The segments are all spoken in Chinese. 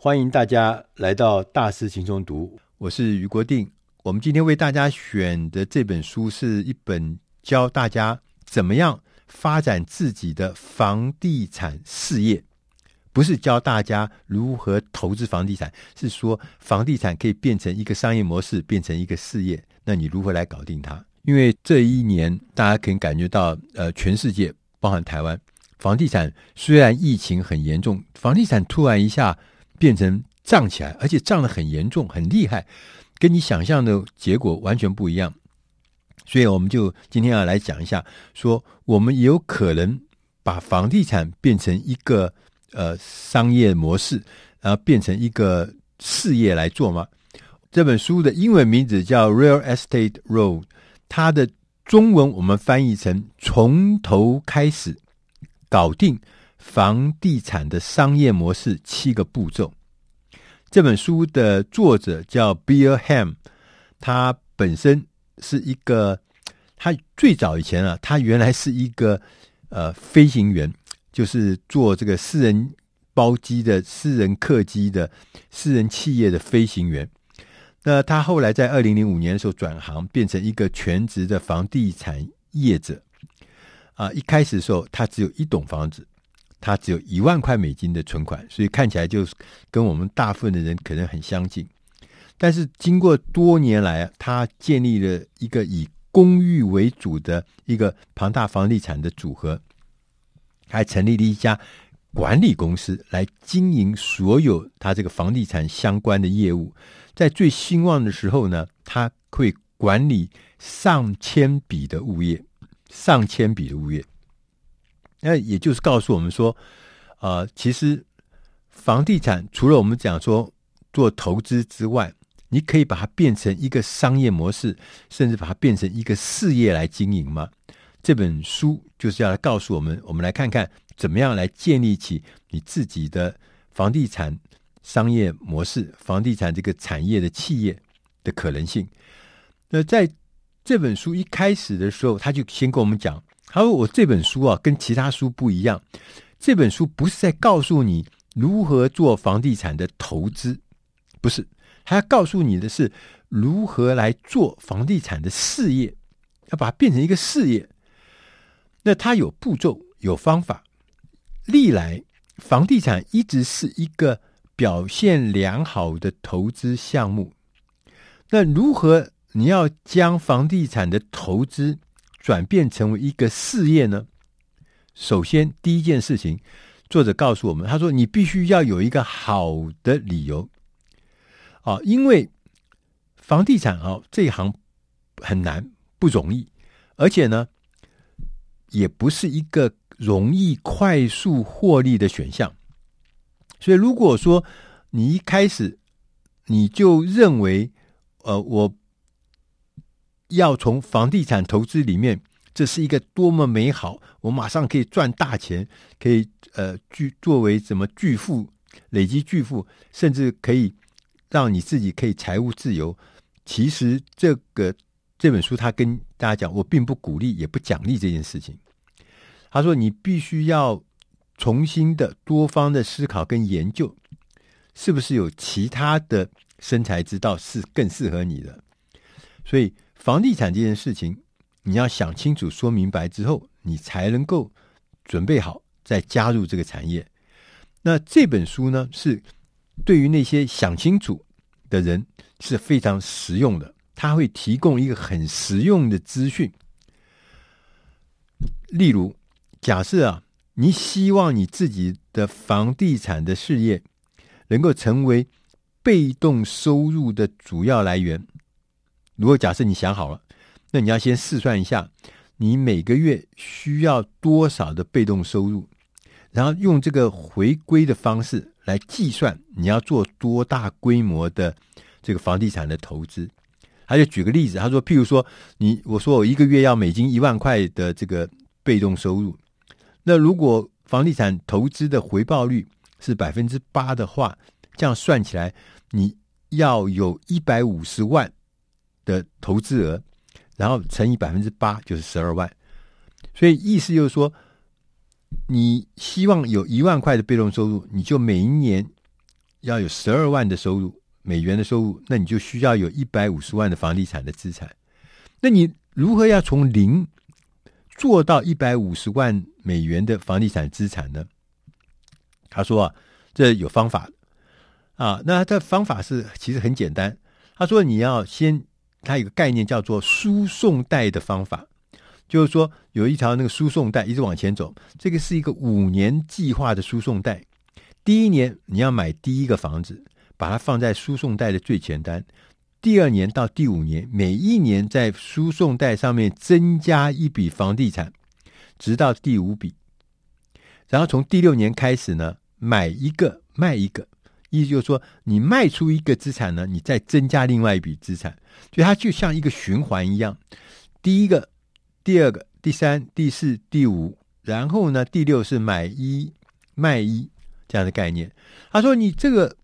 欢迎大家来到大师轻松读，我是余国定。我们今天为大家选的这本书是一本教大家怎么样发展自己的房地产事业，不是教大家如何投资房地产，是说房地产可以变成一个商业模式，变成一个事业，那你如何来搞定它？因为这一年大家可以感觉到，呃，全世界包含台湾，房地产虽然疫情很严重，房地产突然一下变成涨起来，而且涨得很严重、很厉害。跟你想象的结果完全不一样，所以我们就今天要来讲一下，说我们有可能把房地产变成一个呃商业模式，然后变成一个事业来做吗？这本书的英文名字叫《Real Estate Road》，它的中文我们翻译成“从头开始搞定房地产的商业模式七个步骤”。这本书的作者叫 Bill Ham，他本身是一个，他最早以前啊，他原来是一个呃飞行员，就是做这个私人包机的、私人客机的、私人企业的飞行员。那他后来在二零零五年的时候转行，变成一个全职的房地产业者。啊，一开始的时候，他只有一栋房子。他只有一万块美金的存款，所以看起来就跟我们大部分的人可能很相近。但是经过多年来，他建立了一个以公寓为主的一个庞大房地产的组合，还成立了一家管理公司来经营所有他这个房地产相关的业务。在最兴旺的时候呢，他会管理上千笔的物业，上千笔的物业。那也就是告诉我们说，呃，其实房地产除了我们讲说做投资之外，你可以把它变成一个商业模式，甚至把它变成一个事业来经营吗？这本书就是要来告诉我们，我们来看看怎么样来建立起你自己的房地产商业模式、房地产这个产业的企业的可能性。那在这本书一开始的时候，他就先跟我们讲。他说：“我这本书啊，跟其他书不一样。这本书不是在告诉你如何做房地产的投资，不是，他要告诉你的是如何来做房地产的事业，要把它变成一个事业。那它有步骤，有方法。历来房地产一直是一个表现良好的投资项目。那如何你要将房地产的投资？”转变成为一个事业呢？首先，第一件事情，作者告诉我们，他说：“你必须要有一个好的理由啊，因为房地产啊这一行很难，不容易，而且呢，也不是一个容易快速获利的选项。所以，如果说你一开始你就认为，呃，我。”要从房地产投资里面，这是一个多么美好！我马上可以赚大钱，可以呃巨作为什么巨富，累积巨富，甚至可以让你自己可以财务自由。其实这个这本书他跟大家讲，我并不鼓励，也不奖励这件事情。他说，你必须要重新的多方的思考跟研究，是不是有其他的生财之道是更适合你的？所以。房地产这件事情，你要想清楚、说明白之后，你才能够准备好再加入这个产业。那这本书呢，是对于那些想清楚的人是非常实用的。它会提供一个很实用的资讯。例如，假设啊，你希望你自己的房地产的事业能够成为被动收入的主要来源。如果假设你想好了，那你要先试算一下，你每个月需要多少的被动收入，然后用这个回归的方式来计算你要做多大规模的这个房地产的投资。他就举个例子，他说，譬如说你我说我一个月要美金一万块的这个被动收入，那如果房地产投资的回报率是百分之八的话，这样算起来你要有一百五十万。的投资额，然后乘以百分之八就是十二万，所以意思就是说，你希望有一万块的被动收入，你就每一年要有十二万的收入，美元的收入，那你就需要有一百五十万的房地产的资产。那你如何要从零做到一百五十万美元的房地产资产呢？他说啊，这有方法啊。那这方法是其实很简单。他说你要先，它有个概念叫做输送带的方法，就是说有一条那个输送带一直往前走，这个是一个五年计划的输送带。第一年你要买第一个房子，把它放在输送带的最前端。第二年到第五年，每一年在输送带上面增加一笔房地产，直到第五笔。然后从第六年开始呢，买一个卖一个，意思就是说，你卖出一个资产呢，你再增加另外一笔资产，所以它就像一个循环一样。第一个、第二个、第三、第四、第五，然后呢，第六是买一卖一。这样的概念，他说：“你这个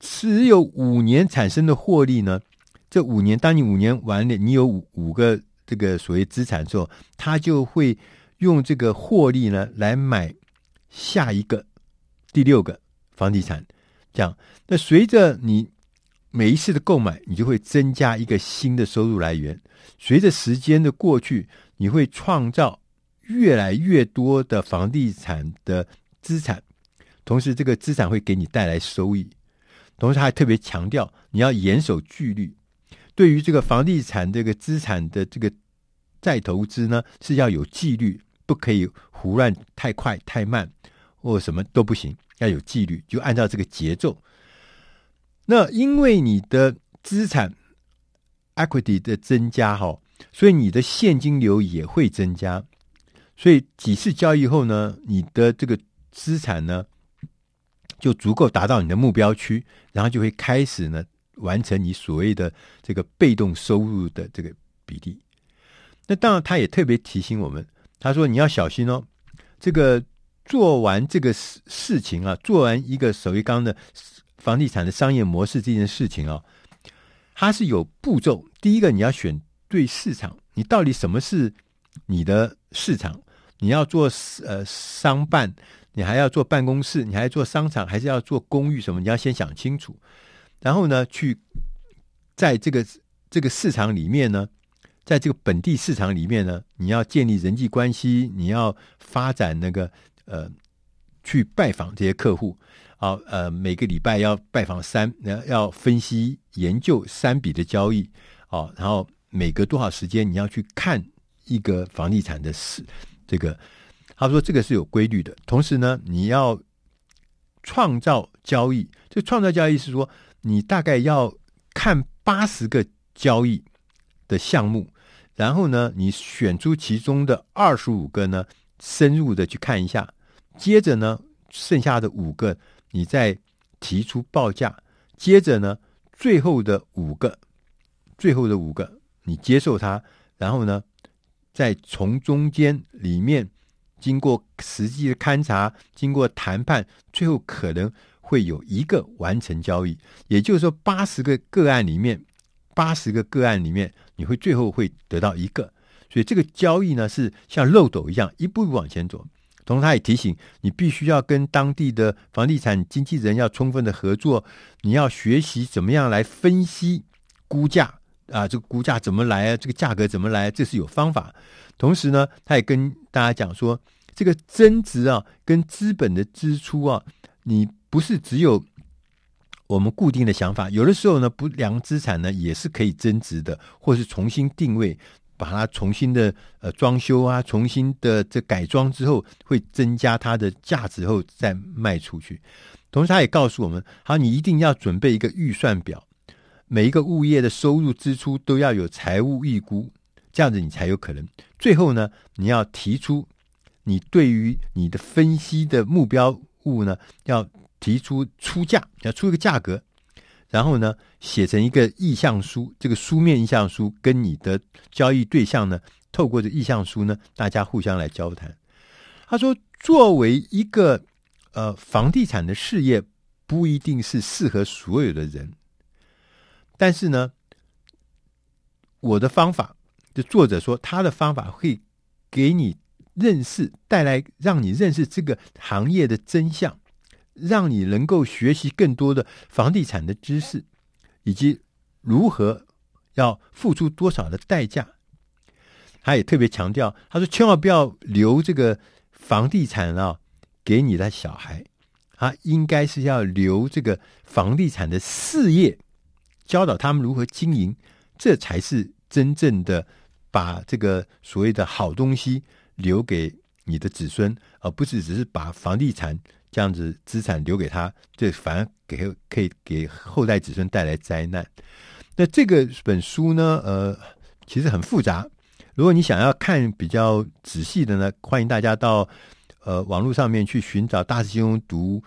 持有五年产生的获利呢？这五年，当你五年完了，你有五五个这个所谓资产之后，他就会用这个获利呢来买下一个第六个房地产。这样，那随着你每一次的购买，你就会增加一个新的收入来源。随着时间的过去，你会创造越来越多的房地产的资产。”同时，这个资产会给你带来收益。同时，他还特别强调你要严守纪律。对于这个房地产这个资产的这个再投资呢，是要有纪律，不可以胡乱太快太慢，或什么都不行，要有纪律，就按照这个节奏。那因为你的资产 equity 的增加哈，所以你的现金流也会增加。所以几次交易后呢，你的这个资产呢，就足够达到你的目标区，然后就会开始呢完成你所谓的这个被动收入的这个比例。那当然，他也特别提醒我们，他说你要小心哦，这个做完这个事事情啊，做完一个首一刚的房地产的商业模式这件事情啊，它是有步骤。第一个，你要选对市场，你到底什么是你的市场？你要做呃商办。你还要做办公室，你还要做商场，还是要做公寓什么？你要先想清楚，然后呢，去在这个这个市场里面呢，在这个本地市场里面呢，你要建立人际关系，你要发展那个呃，去拜访这些客户，好呃，每个礼拜要拜访三，要分析研究三笔的交易，好，然后每隔多少时间你要去看一个房地产的事，这个。他说：“这个是有规律的，同时呢，你要创造交易。这创造交易是说，你大概要看八十个交易的项目，然后呢，你选出其中的二十五个呢，深入的去看一下。接着呢，剩下的五个，你再提出报价。接着呢，最后的五个，最后的五个，你接受它，然后呢，再从中间里面。”经过实际的勘察，经过谈判，最后可能会有一个完成交易。也就是说，八十个个案里面，八十个个案里面，你会最后会得到一个。所以这个交易呢，是像漏斗一样，一步一步往前走。同时，他也提醒你，必须要跟当地的房地产经纪人要充分的合作。你要学习怎么样来分析估价啊，这个估价怎么来啊？这个价格怎么来？这是有方法。同时呢，他也跟大家讲说，这个增值啊，跟资本的支出啊，你不是只有我们固定的想法，有的时候呢，不良资产呢也是可以增值的，或是重新定位，把它重新的呃装修啊，重新的这改装之后，会增加它的价值后再卖出去。同时，他也告诉我们，好，你一定要准备一个预算表，每一个物业的收入支出都要有财务预估。这样子你才有可能。最后呢，你要提出你对于你的分析的目标物呢，要提出出价，要出一个价格，然后呢，写成一个意向书。这个书面意向书跟你的交易对象呢，透过这意向书呢，大家互相来交谈。他说，作为一个呃房地产的事业，不一定是适合所有的人，但是呢，我的方法。就作者说，他的方法会给你认识，带来让你认识这个行业的真相，让你能够学习更多的房地产的知识，以及如何要付出多少的代价。他也特别强调，他说千万不要留这个房地产啊给你的小孩，他应该是要留这个房地产的事业，教导他们如何经营，这才是真正的把这个所谓的好东西留给你的子孙，而不是只是把房地产这样子资产留给他，这反而给可以给后代子孙带来灾难。那这个本书呢，呃，其实很复杂。如果你想要看比较仔细的呢，欢迎大家到呃网络上面去寻找大师兄读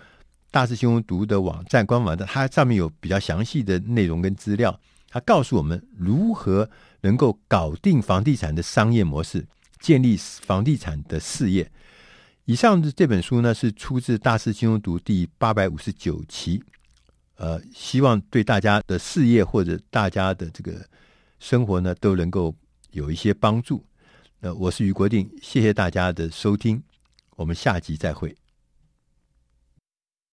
大师兄读的网站官网的，它上面有比较详细的内容跟资料，它告诉我们如何能够搞定房地产的商业模式，建立房地产的事业。以上的这本书呢，是出自大师金融读第八百五十九期，呃，希望对大家的事业或者大家的这个生活呢，都能够。有一些帮助。那我是于国定，谢谢大家的收听，我们下集再会。